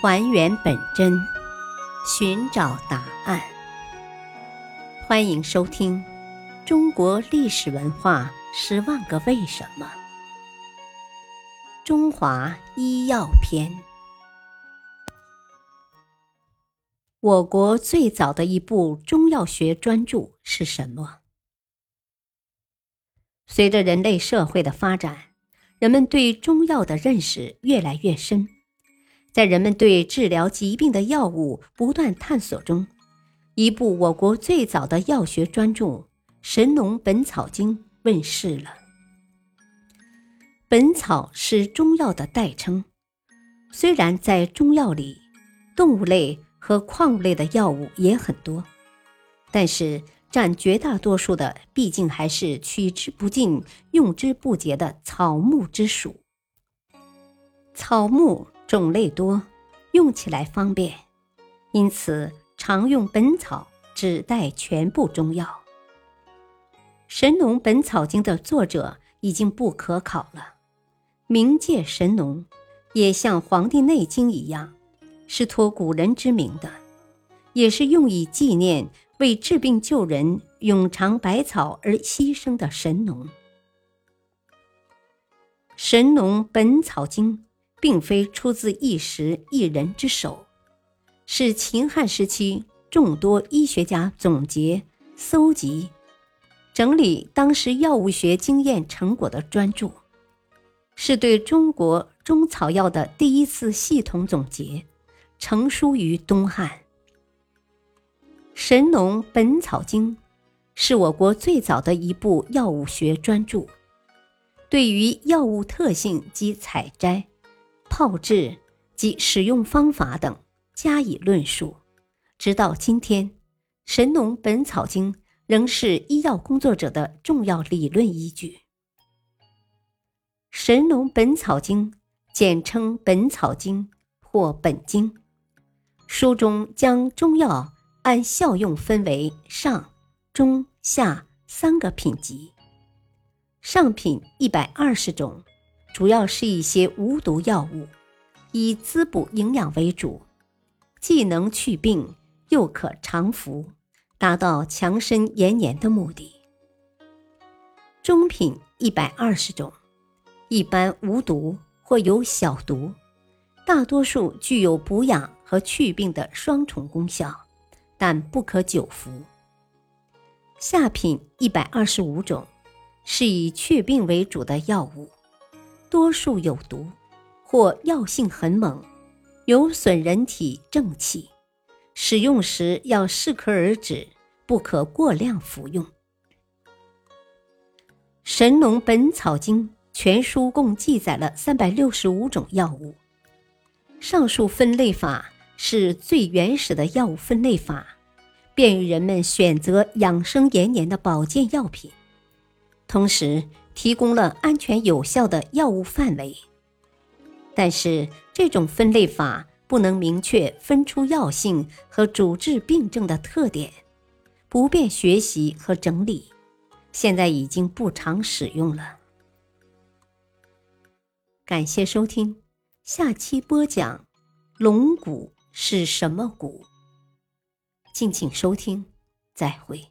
还原本真，寻找答案。欢迎收听《中国历史文化十万个为什么》——中华医药篇。我国最早的一部中药学专著是什么？随着人类社会的发展，人们对中药的认识越来越深。在人们对治疗疾病的药物不断探索中，一部我国最早的药学专著《神农本草经》问世了。本草是中药的代称，虽然在中药里，动物类和矿物类的药物也很多，但是占绝大多数的毕竟还是取之不尽、用之不竭的草木之属。草木。种类多，用起来方便，因此常用本草指代全部中药。《神农本草经》的作者已经不可考了，冥界神农也像《黄帝内经》一样，是托古人之名的，也是用以纪念为治病救人、永尝百草而牺牲的神农。《神农本草经》。并非出自一时一人之手，是秦汉时期众多医学家总结、搜集、整理当时药物学经验成果的专著，是对中国中草药的第一次系统总结，成书于东汉。《神农本草经》是我国最早的一部药物学专著，对于药物特性及采摘。炮制及使用方法等加以论述，直到今天，《神农本草经》仍是医药工作者的重要理论依据。《神农本草经》简称《本草经》或《本经》，书中将中药按效用分为上、中、下三个品级。上品一百二十种。主要是一些无毒药物，以滋补营养为主，既能去病，又可常服，达到强身延年的目的。中品一百二十种，一般无毒或有小毒，大多数具有补养和去病的双重功效，但不可久服。下品一百二十五种，是以去病为主的药物。多数有毒，或药性很猛，有损人体正气，使用时要适可而止，不可过量服用。《神农本草经》全书共记载了三百六十五种药物，上述分类法是最原始的药物分类法，便于人们选择养生延年的保健药品，同时。提供了安全有效的药物范围，但是这种分类法不能明确分出药性和主治病症的特点，不便学习和整理，现在已经不常使用了。感谢收听，下期播讲龙骨是什么骨？敬请收听，再会。